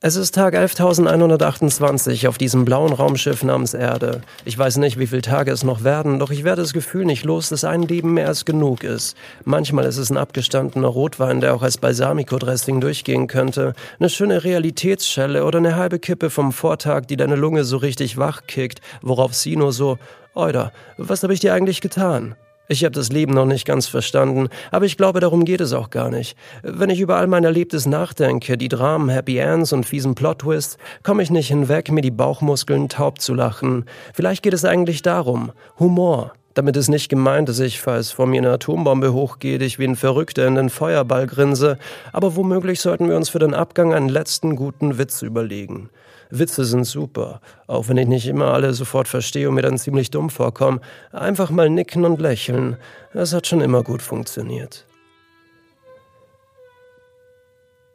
Es ist Tag 11.128 auf diesem blauen Raumschiff namens Erde. Ich weiß nicht, wie viele Tage es noch werden, doch ich werde das Gefühl nicht los, dass ein Leben mehr als genug ist. Manchmal ist es ein abgestandener Rotwein, der auch als Balsamico-Dressing durchgehen könnte, eine schöne Realitätsschelle oder eine halbe Kippe vom Vortag, die deine Lunge so richtig wach kickt, worauf sie nur so, Oida, was habe ich dir eigentlich getan? Ich habe das Leben noch nicht ganz verstanden, aber ich glaube, darum geht es auch gar nicht. Wenn ich über all mein Erlebtes nachdenke, die Dramen, Happy Ends und fiesen Plot-Twists, komme ich nicht hinweg, mir die Bauchmuskeln taub zu lachen. Vielleicht geht es eigentlich darum. Humor. Damit ist nicht gemeint, dass ich, falls vor mir eine Atombombe hochgeht, ich wie ein Verrückter in den Feuerball grinse, aber womöglich sollten wir uns für den Abgang einen letzten guten Witz überlegen. Witze sind super, auch wenn ich nicht immer alle sofort verstehe und mir dann ziemlich dumm vorkomme. Einfach mal nicken und lächeln, das hat schon immer gut funktioniert.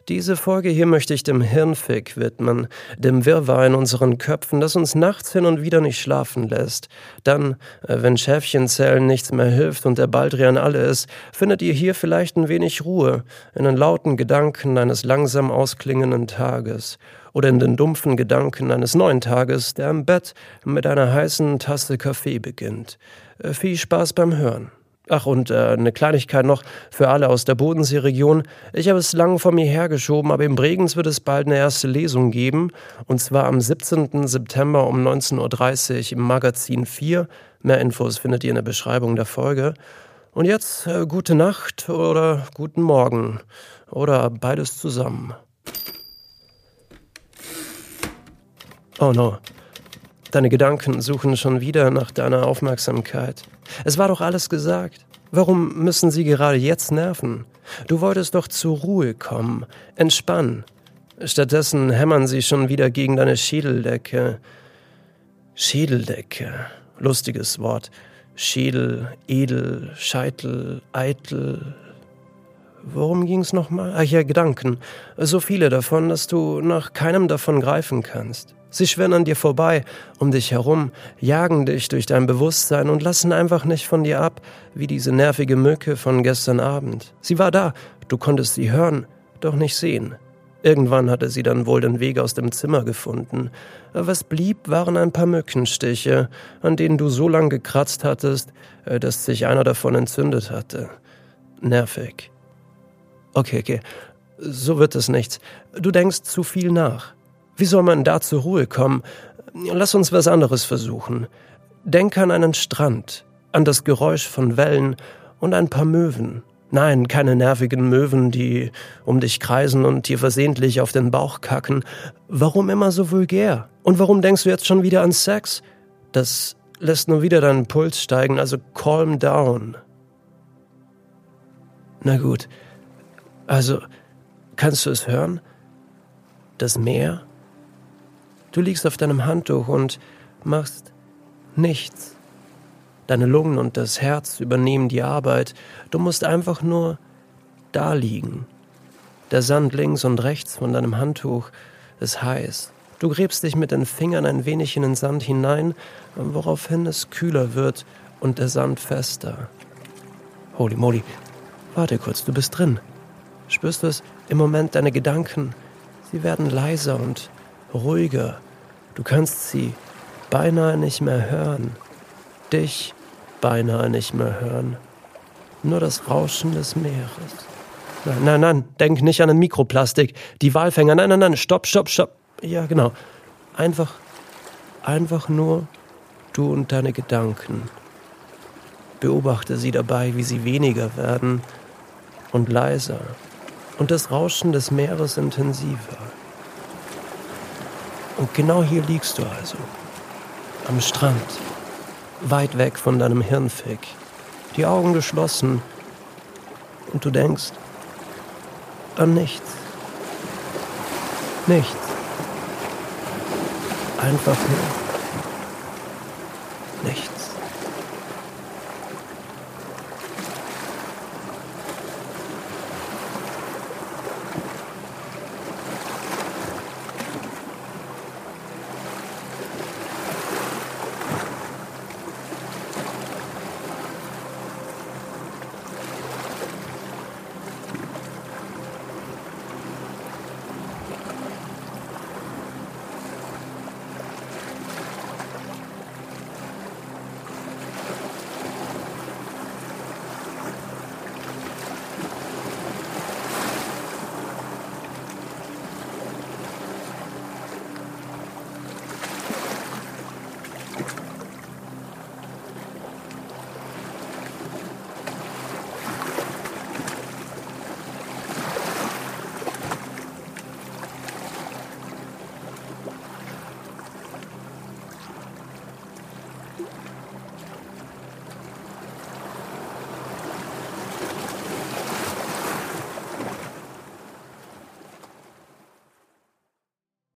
Diese Folge hier möchte ich dem Hirnfick widmen, dem Wirrwarr in unseren Köpfen, das uns nachts hin und wieder nicht schlafen lässt. Dann, äh, wenn Schäfchenzählen nichts mehr hilft und der Baldrian alle ist, findet ihr hier vielleicht ein wenig Ruhe in den lauten Gedanken eines langsam ausklingenden Tages oder in den dumpfen Gedanken eines neuen Tages, der im Bett mit einer heißen Tasse Kaffee beginnt. Äh, viel Spaß beim Hören. Ach, und äh, eine Kleinigkeit noch für alle aus der Bodenseeregion. Ich habe es lang vor mir hergeschoben, aber in Bregenz wird es bald eine erste Lesung geben. Und zwar am 17. September um 19.30 Uhr im Magazin 4. Mehr Infos findet ihr in der Beschreibung der Folge. Und jetzt äh, gute Nacht oder guten Morgen. Oder beides zusammen. Oh no. Deine Gedanken suchen schon wieder nach deiner Aufmerksamkeit. Es war doch alles gesagt. Warum müssen sie gerade jetzt nerven? Du wolltest doch zur Ruhe kommen, entspannen. Stattdessen hämmern sie schon wieder gegen deine Schädeldecke. Schädeldecke. Lustiges Wort. Schädel, edel, Scheitel, eitel. Worum ging's nochmal? Ach ja, Gedanken. So viele davon, dass du nach keinem davon greifen kannst. Sie schwirren an dir vorbei, um dich herum, jagen dich durch dein Bewusstsein und lassen einfach nicht von dir ab, wie diese nervige Mücke von gestern Abend. Sie war da, du konntest sie hören, doch nicht sehen. Irgendwann hatte sie dann wohl den Weg aus dem Zimmer gefunden. Was blieb, waren ein paar Mückenstiche, an denen du so lang gekratzt hattest, äh, dass sich einer davon entzündet hatte. Nervig. Okay, okay. So wird es nichts. Du denkst zu viel nach. Wie soll man da zur Ruhe kommen? Lass uns was anderes versuchen. Denk an einen Strand, an das Geräusch von Wellen und ein paar Möwen. Nein, keine nervigen Möwen, die um dich kreisen und dir versehentlich auf den Bauch kacken. Warum immer so vulgär? Und warum denkst du jetzt schon wieder an Sex? Das lässt nur wieder deinen Puls steigen, also calm down. Na gut. Also, kannst du es hören? Das Meer? Du liegst auf deinem Handtuch und machst nichts. Deine Lungen und das Herz übernehmen die Arbeit. Du musst einfach nur da liegen. Der Sand links und rechts von deinem Handtuch ist heiß. Du gräbst dich mit den Fingern ein wenig in den Sand hinein, woraufhin es kühler wird und der Sand fester. Holy moly. Warte kurz, du bist drin. Spürst du es? Im Moment deine Gedanken. Sie werden leiser und ruhiger. Du kannst sie beinahe nicht mehr hören. Dich beinahe nicht mehr hören. Nur das Rauschen des Meeres. Nein, nein, nein, denk nicht an den Mikroplastik. Die Walfänger, nein, nein, nein, stopp, stopp, stopp. Ja, genau. Einfach, einfach nur du und deine Gedanken. Beobachte sie dabei, wie sie weniger werden und leiser und das Rauschen des Meeres intensiver. Und genau hier liegst du also. Am Strand. Weit weg von deinem Hirnfick. Die Augen geschlossen. Und du denkst an nichts. Nichts. Einfach nur nichts.